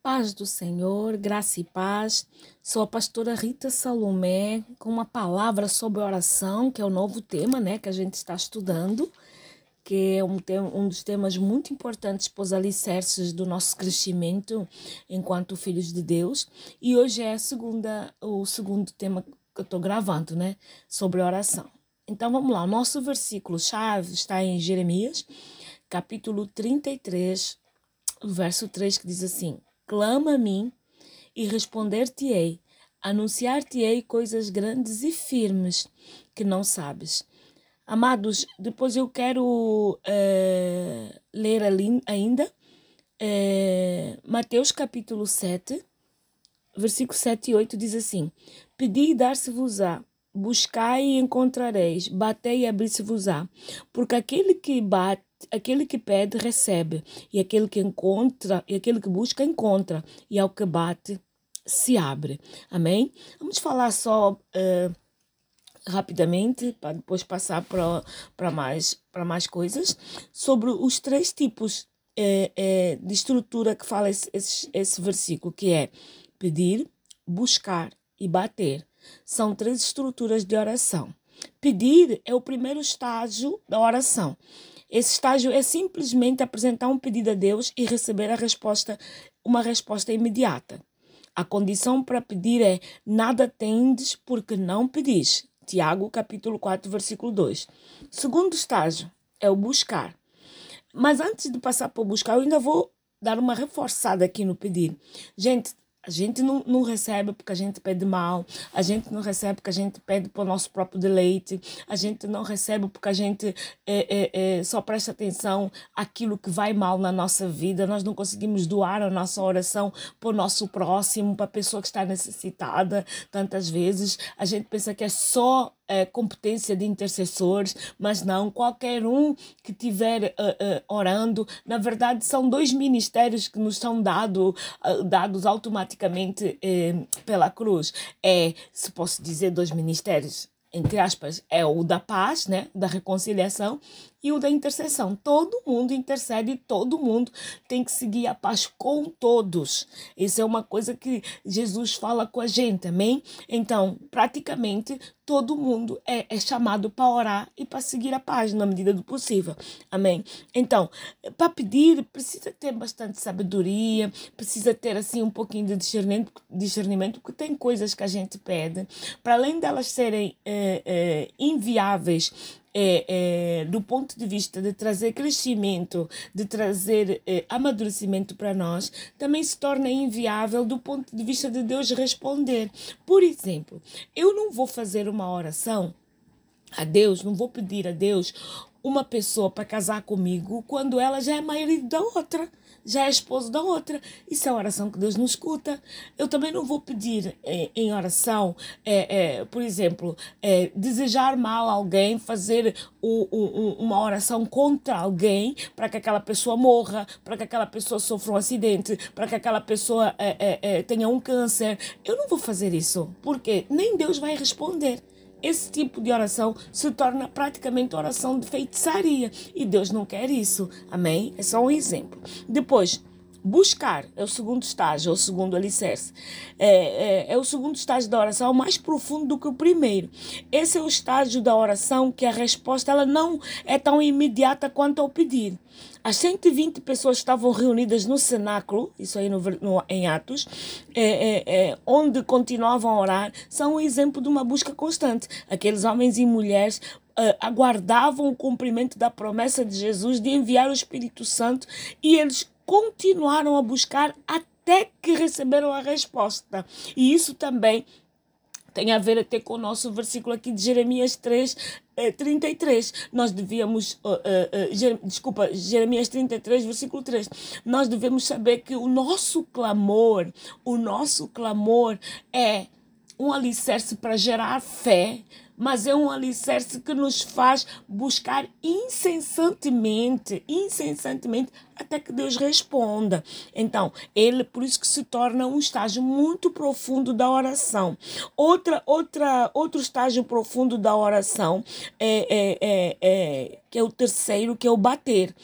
Paz do Senhor, graça e paz. Sou a pastora Rita Salomé com uma palavra sobre oração, que é o novo tema, né, que a gente está estudando, que é um, um dos temas muito importantes para os alicerces do nosso crescimento enquanto filhos de Deus. E hoje é segunda, o segundo tema que eu estou gravando, né, sobre oração. Então vamos lá, o nosso versículo chave está em Jeremias, capítulo 33, verso 3, que diz assim: Clama a mim e responder-te-ei, anunciar-te-ei coisas grandes e firmes que não sabes. Amados, depois eu quero uh, ler ali ainda uh, Mateus capítulo 7, versículo 7 e 8 diz assim: Pedi e dar-se-vos-á, buscai e encontrareis, batei e abrir-se-vos-á, porque aquele que bate aquele que pede recebe. E aquele que encontra e aquele que busca encontra. E ao que bate se abre. Amém? Vamos falar só uh, rapidamente para depois passar para mais para mais coisas. Sobre os três tipos uh, uh, de estrutura que fala esse, esse, esse versículo que é pedir buscar e bater. São três estruturas de oração. Pedir é o primeiro estágio da oração esse estágio é simplesmente apresentar um pedido a Deus e receber a resposta, uma resposta imediata. A condição para pedir é nada tendes porque não pedis. Tiago capítulo 4, versículo 2. Segundo estágio é o buscar. Mas antes de passar para o buscar, eu ainda vou dar uma reforçada aqui no pedir. Gente, a gente não, não recebe porque a gente pede mal, a gente não recebe porque a gente pede para o nosso próprio deleite, a gente não recebe porque a gente é, é, é, só presta atenção àquilo que vai mal na nossa vida, nós não conseguimos doar a nossa oração para o nosso próximo, para a pessoa que está necessitada tantas vezes. A gente pensa que é só é, competência de intercessores, mas não, qualquer um que estiver uh, uh, orando, na verdade são dois ministérios que nos são dado, uh, dados automaticamente pela cruz. É, se posso dizer, dois ministérios, entre aspas, é o da paz, né, da reconciliação e o da intercessão. Todo mundo intercede, todo mundo tem que seguir a paz com todos. Isso é uma coisa que Jesus fala com a gente, amém? Então, praticamente todo mundo é, é chamado para orar e para seguir a paz na medida do possível, amém? Então, para pedir, precisa ter bastante sabedoria, precisa ter assim um pouquinho de discernimento, discernimento porque tem coisas que a gente pede, para além delas serem é, é, inviáveis é, é, do ponto de vista de trazer crescimento, de trazer é, amadurecimento para nós, também se torna inviável do ponto de vista de Deus responder. Por exemplo, eu não vou fazer uma oração a Deus, não vou pedir a Deus uma pessoa para casar comigo quando ela já é marido da outra já é esposo da outra. Isso é oração que Deus não escuta. Eu também não vou pedir é, em oração, é, é, por exemplo, desejar mal a alguém, fazer o, o, uma oração contra alguém para que aquela pessoa morra, para que aquela pessoa sofra um acidente, para que aquela pessoa tenha um câncer. Eu não vou fazer isso, porque nem Deus vai responder esse tipo de oração se torna praticamente oração de feitiçaria e Deus não quer isso. Amém? É só um exemplo. Depois, buscar é o segundo estágio, é o segundo alicerce. É, é, é, o segundo estágio da oração mais profundo do que o primeiro. Esse é o estágio da oração que a resposta ela não é tão imediata quanto ao pedir. As 120 pessoas estavam reunidas no cenáculo, isso aí no, no em Atos, é, é, é, onde continuavam a orar, são um exemplo de uma busca constante. Aqueles homens e mulheres Uh, aguardavam o cumprimento da promessa de Jesus de enviar o Espírito Santo e eles continuaram a buscar até que receberam a resposta. E isso também tem a ver até com o nosso versículo aqui de Jeremias 3, 33. Eh, Nós devíamos, uh, uh, desculpa, Jeremias 33, versículo 3. Nós devemos saber que o nosso clamor, o nosso clamor é um alicerce para gerar fé, mas é um alicerce que nos faz buscar incessantemente, incessantemente, até que Deus responda. Então, ele por isso que se torna um estágio muito profundo da oração. Outra, outra, outro estágio profundo da oração é, é, é, é que é o terceiro, que é o bater.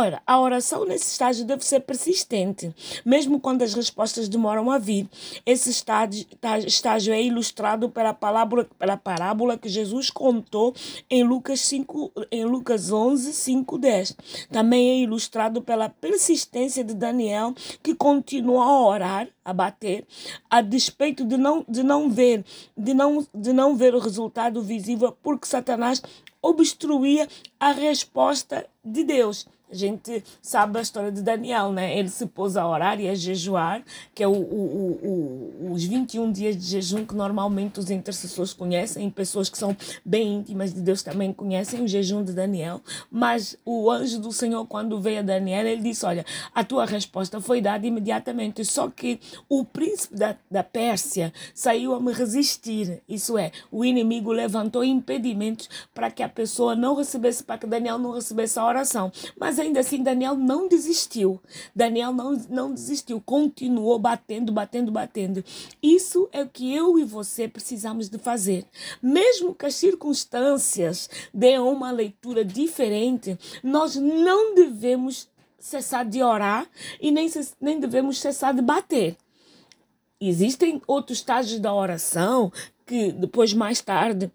Ora, a oração nesse estágio deve ser persistente, mesmo quando as respostas demoram a vir. Esse estágio, estágio é ilustrado pela parábola, pela parábola que Jesus contou em Lucas, 5, em Lucas 11, 5, 10. Também é ilustrado pela persistência de Daniel, que continua a orar, a bater, a despeito de não, de não ver, de não, de não ver o resultado visível, porque Satanás obstruía a resposta de Deus. A gente sabe a história de Daniel, né? Ele se pôs a orar e a jejuar, que é o, o, o, os 21 dias de jejum que normalmente os intercessores conhecem, pessoas que são bem íntimas de Deus também conhecem o jejum de Daniel. Mas o anjo do Senhor, quando veio a Daniel, ele disse: Olha, a tua resposta foi dada imediatamente, só que o príncipe da, da Pérsia saiu a me resistir. Isso é, o inimigo levantou impedimentos para que a pessoa não recebesse, para que Daniel não recebesse a oração. Ainda assim, Daniel não desistiu. Daniel não, não desistiu, continuou batendo, batendo, batendo. Isso é o que eu e você precisamos de fazer. Mesmo que as circunstâncias deem uma leitura diferente, nós não devemos cessar de orar e nem, nem devemos cessar de bater. Existem outros estágios da oração que depois, mais tarde,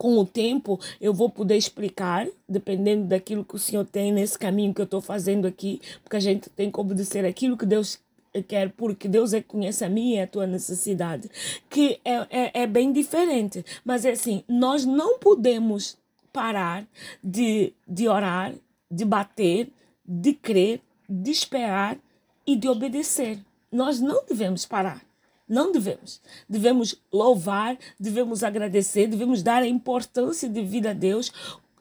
com o tempo eu vou poder explicar, dependendo daquilo que o Senhor tem nesse caminho que eu estou fazendo aqui, porque a gente tem que obedecer aquilo que Deus quer, porque Deus é que conhece a minha e a tua necessidade, que é, é, é bem diferente. Mas é assim, nós não podemos parar de, de orar, de bater, de crer, de esperar e de obedecer. Nós não devemos parar. Não devemos. Devemos louvar, devemos agradecer, devemos dar a importância de vida a Deus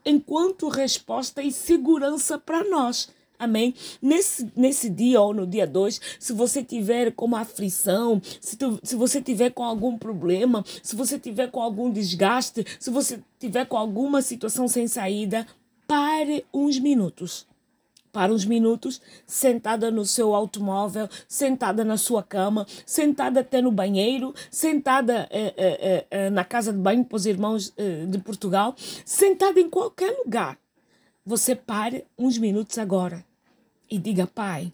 enquanto resposta e segurança para nós. Amém? Nesse, nesse dia ou no dia 2, se você tiver com uma aflição, se, tu, se você tiver com algum problema, se você tiver com algum desgaste, se você tiver com alguma situação sem saída, pare uns minutos para uns minutos, sentada no seu automóvel, sentada na sua cama, sentada até no banheiro, sentada eh, eh, eh, na casa de banho para os irmãos de Portugal, sentada em qualquer lugar. Você pare uns minutos agora e diga: Pai,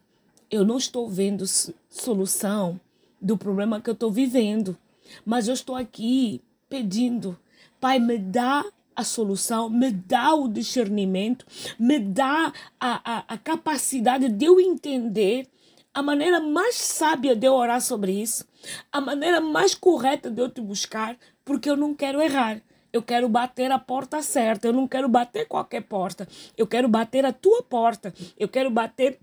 eu não estou vendo solução do problema que eu estou vivendo, mas eu estou aqui pedindo, Pai, me dá a solução, me dá o discernimento, me dá a, a, a capacidade de eu entender a maneira mais sábia de eu orar sobre isso, a maneira mais correta de eu te buscar, porque eu não quero errar. Eu quero bater a porta certa, eu não quero bater qualquer porta. Eu quero bater a tua porta. Eu quero bater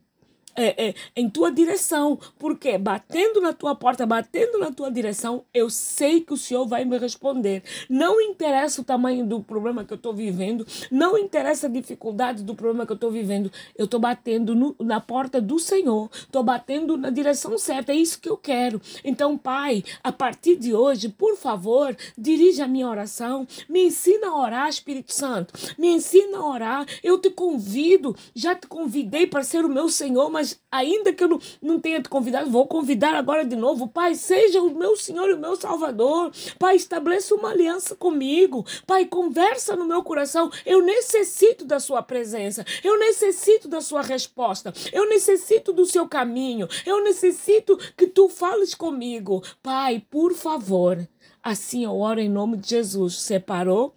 é, é, em tua direção. Porque batendo na tua porta, batendo na tua direção, eu sei que o Senhor vai me responder. Não interessa o tamanho do problema que eu estou vivendo, não interessa a dificuldade do problema que eu estou vivendo. Eu estou batendo no, na porta do Senhor, estou batendo na direção certa. É isso que eu quero. Então, Pai, a partir de hoje, por favor, dirija a minha oração, me ensina a orar, Espírito Santo, me ensina a orar. Eu te convido, já te convidei para ser o meu Senhor, mas mas ainda que eu não, não tenha te convidado, vou convidar agora de novo. Pai, seja o meu Senhor e o meu Salvador. Pai, estabeleça uma aliança comigo. Pai, conversa no meu coração. Eu necessito da sua presença. Eu necessito da sua resposta. Eu necessito do seu caminho. Eu necessito que tu fales comigo. Pai, por favor. Assim eu oro em nome de Jesus. Separou?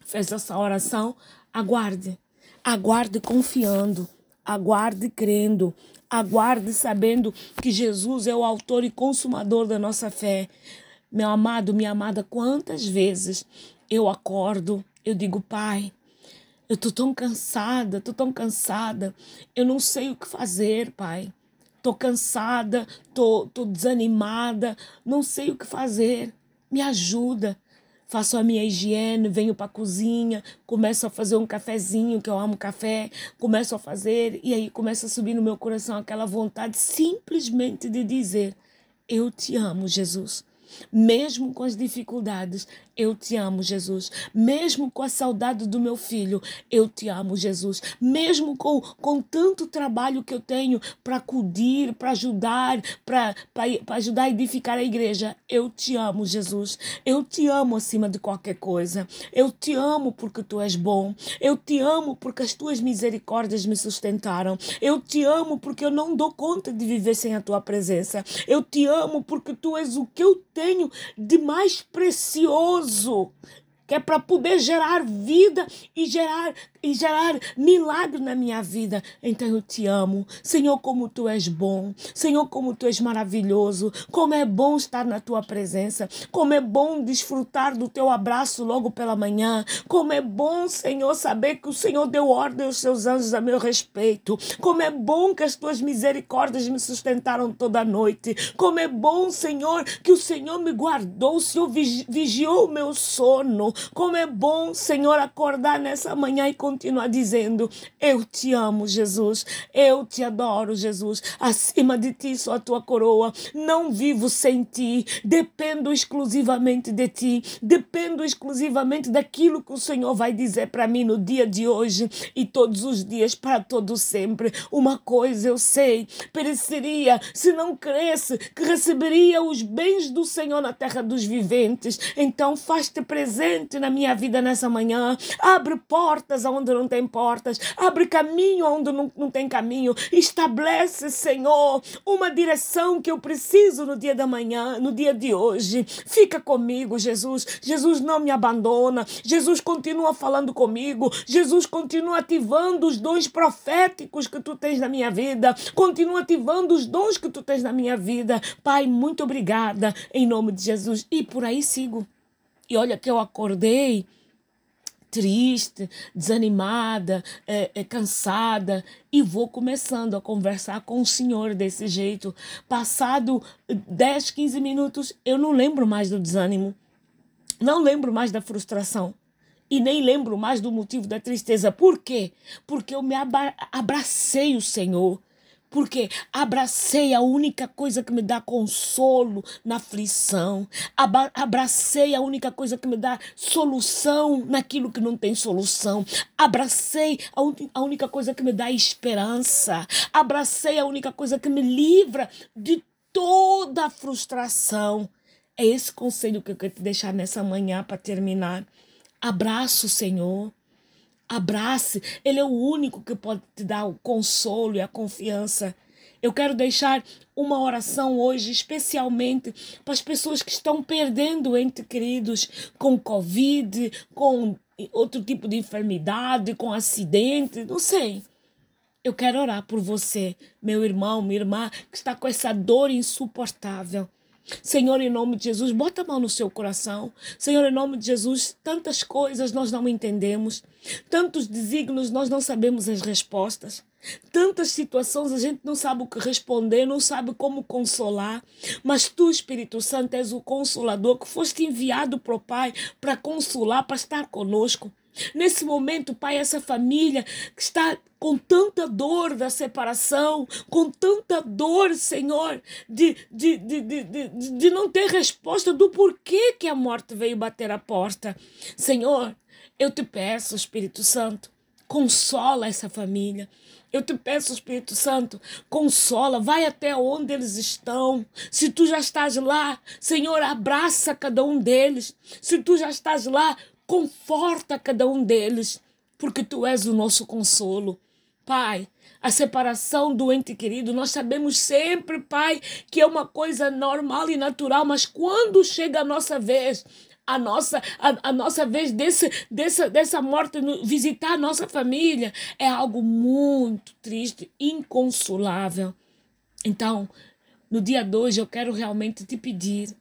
Fez essa oração? Aguarde. Aguarde confiando aguarde crendo, aguarde sabendo que Jesus é o autor e consumador da nossa fé. Meu amado, minha amada, quantas vezes eu acordo, eu digo, Pai, eu tô tão cansada, tô tão cansada, eu não sei o que fazer, Pai. Tô cansada, tô, tô desanimada, não sei o que fazer. Me ajuda faço a minha higiene, venho para a cozinha, começo a fazer um cafezinho, que eu amo café, começo a fazer, e aí começa a subir no meu coração aquela vontade simplesmente de dizer: Eu te amo, Jesus. Mesmo com as dificuldades, eu te amo, Jesus. Mesmo com a saudade do meu filho, eu te amo, Jesus. Mesmo com, com tanto trabalho que eu tenho para acudir, para ajudar, para ajudar a edificar a igreja, eu te amo, Jesus. Eu te amo acima de qualquer coisa. Eu te amo porque tu és bom. Eu te amo porque as tuas misericórdias me sustentaram. Eu te amo porque eu não dou conta de viver sem a tua presença. Eu te amo porque tu és o que eu tenho de mais precioso gozo que é para poder gerar vida e gerar e gerar milagre na minha vida. Então eu te amo. Senhor, como tu és bom. Senhor, como tu és maravilhoso. Como é bom estar na tua presença. Como é bom desfrutar do teu abraço logo pela manhã. Como é bom, Senhor, saber que o Senhor deu ordem aos seus anjos a meu respeito. Como é bom que as tuas misericórdias me sustentaram toda a noite. Como é bom, Senhor, que o Senhor me guardou. O Senhor vigiou o meu sono. Como é bom, Senhor, acordar nessa manhã e continuar dizendo: Eu te amo, Jesus. Eu te adoro, Jesus. Acima de ti só a tua coroa. Não vivo sem ti. Dependo exclusivamente de ti. Dependo exclusivamente daquilo que o Senhor vai dizer para mim no dia de hoje e todos os dias, para todo sempre. Uma coisa eu sei: pereceria se não cresce, que receberia os bens do Senhor na terra dos viventes. Então, faz-te presente na minha vida nessa manhã. Abre portas onde não tem portas. Abre caminho onde não, não tem caminho. Estabelece, Senhor, uma direção que eu preciso no dia da manhã, no dia de hoje. Fica comigo, Jesus. Jesus não me abandona. Jesus continua falando comigo. Jesus continua ativando os dons proféticos que tu tens na minha vida. Continua ativando os dons que tu tens na minha vida. Pai, muito obrigada em nome de Jesus. E por aí sigo. E olha que eu acordei triste, desanimada, é, é, cansada, e vou começando a conversar com o Senhor desse jeito. Passado 10, 15 minutos, eu não lembro mais do desânimo, não lembro mais da frustração. E nem lembro mais do motivo da tristeza. Por quê? Porque eu me abracei o Senhor porque abracei a única coisa que me dá consolo na aflição, abracei a única coisa que me dá solução naquilo que não tem solução, abracei a, a única coisa que me dá esperança, abracei a única coisa que me livra de toda a frustração. É esse conselho que eu quero te deixar nessa manhã para terminar. Abraço, Senhor. Abrace, Ele é o único que pode te dar o consolo e a confiança. Eu quero deixar uma oração hoje, especialmente para as pessoas que estão perdendo entes queridos com Covid, com outro tipo de enfermidade, com acidente, não sei. Eu quero orar por você, meu irmão, minha irmã, que está com essa dor insuportável. Senhor, em nome de Jesus, bota a mão no seu coração. Senhor, em nome de Jesus, tantas coisas nós não entendemos, tantos desígnios nós não sabemos as respostas. Tantas situações a gente não sabe o que responder, não sabe como consolar, mas tu, Espírito Santo, és o consolador que foste enviado para o Pai para consolar, para estar conosco. Nesse momento, Pai, essa família que está com tanta dor da separação, com tanta dor, Senhor, de, de, de, de, de, não ter resposta do porquê que a morte veio bater a porta. Senhor, eu te peço, Espírito Santo, consola essa família. Eu te peço, Espírito Santo, consola, vai até onde eles estão. Se tu já estás lá, Senhor, abraça cada um deles. Se tu já estás lá, Conforta cada um deles, porque tu és o nosso consolo. Pai, a separação do ente querido, nós sabemos sempre, Pai, que é uma coisa normal e natural, mas quando chega a nossa vez, a nossa, a, a nossa vez desse, dessa, dessa morte visitar a nossa família, é algo muito triste, inconsolável. Então, no dia de hoje, eu quero realmente te pedir,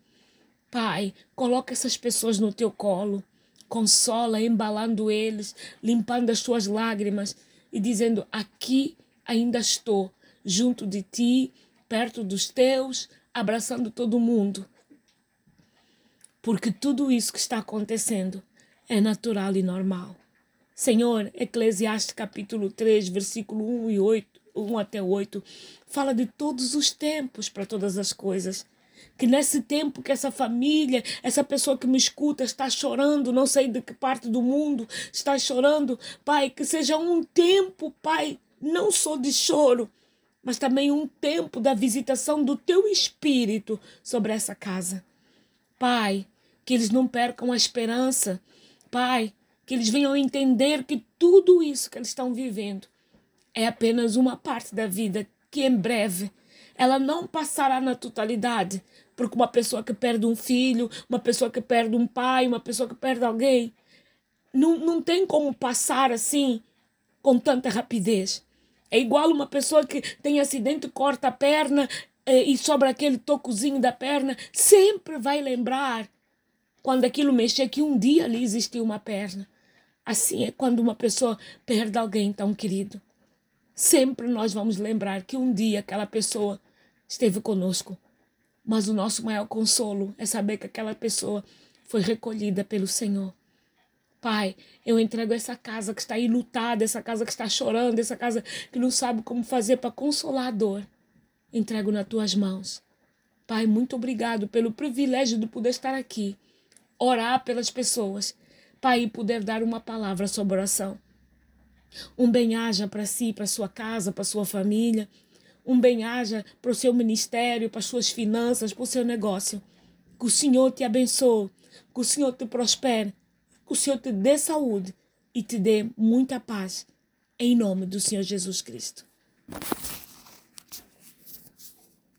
Pai, coloca essas pessoas no teu colo consola, embalando eles, limpando as suas lágrimas e dizendo: Aqui ainda estou, junto de ti, perto dos teus, abraçando todo mundo. Porque tudo isso que está acontecendo é natural e normal. Senhor, Eclesiastes capítulo 3, versículo 1 e 8, 1 até 8, fala de todos os tempos para todas as coisas. Que nesse tempo que essa família, essa pessoa que me escuta está chorando, não sei de que parte do mundo está chorando, Pai, que seja um tempo, Pai, não só de choro, mas também um tempo da visitação do teu espírito sobre essa casa. Pai, que eles não percam a esperança. Pai, que eles venham entender que tudo isso que eles estão vivendo é apenas uma parte da vida que em breve ela não passará na totalidade, porque uma pessoa que perde um filho, uma pessoa que perde um pai, uma pessoa que perde alguém, não, não tem como passar assim com tanta rapidez. É igual uma pessoa que tem acidente, corta a perna eh, e sobra aquele tocozinho da perna, sempre vai lembrar quando aquilo mexer que um dia ali existiu uma perna. Assim é quando uma pessoa perde alguém tão querido. Sempre nós vamos lembrar que um dia aquela pessoa esteve conosco. Mas o nosso maior consolo é saber que aquela pessoa foi recolhida pelo Senhor. Pai, eu entrego essa casa que está aí lutada, essa casa que está chorando, essa casa que não sabe como fazer para consolar a dor. Entrego nas tuas mãos. Pai, muito obrigado pelo privilégio de poder estar aqui, orar pelas pessoas. Pai, e poder dar uma palavra sobre oração. Um bem-aja para si, para sua casa, para sua família um bem-aja para o seu ministério, para as suas finanças, para o seu negócio. Que o Senhor te abençoe, que o Senhor te prospere, que o Senhor te dê saúde e te dê muita paz. Em nome do Senhor Jesus Cristo.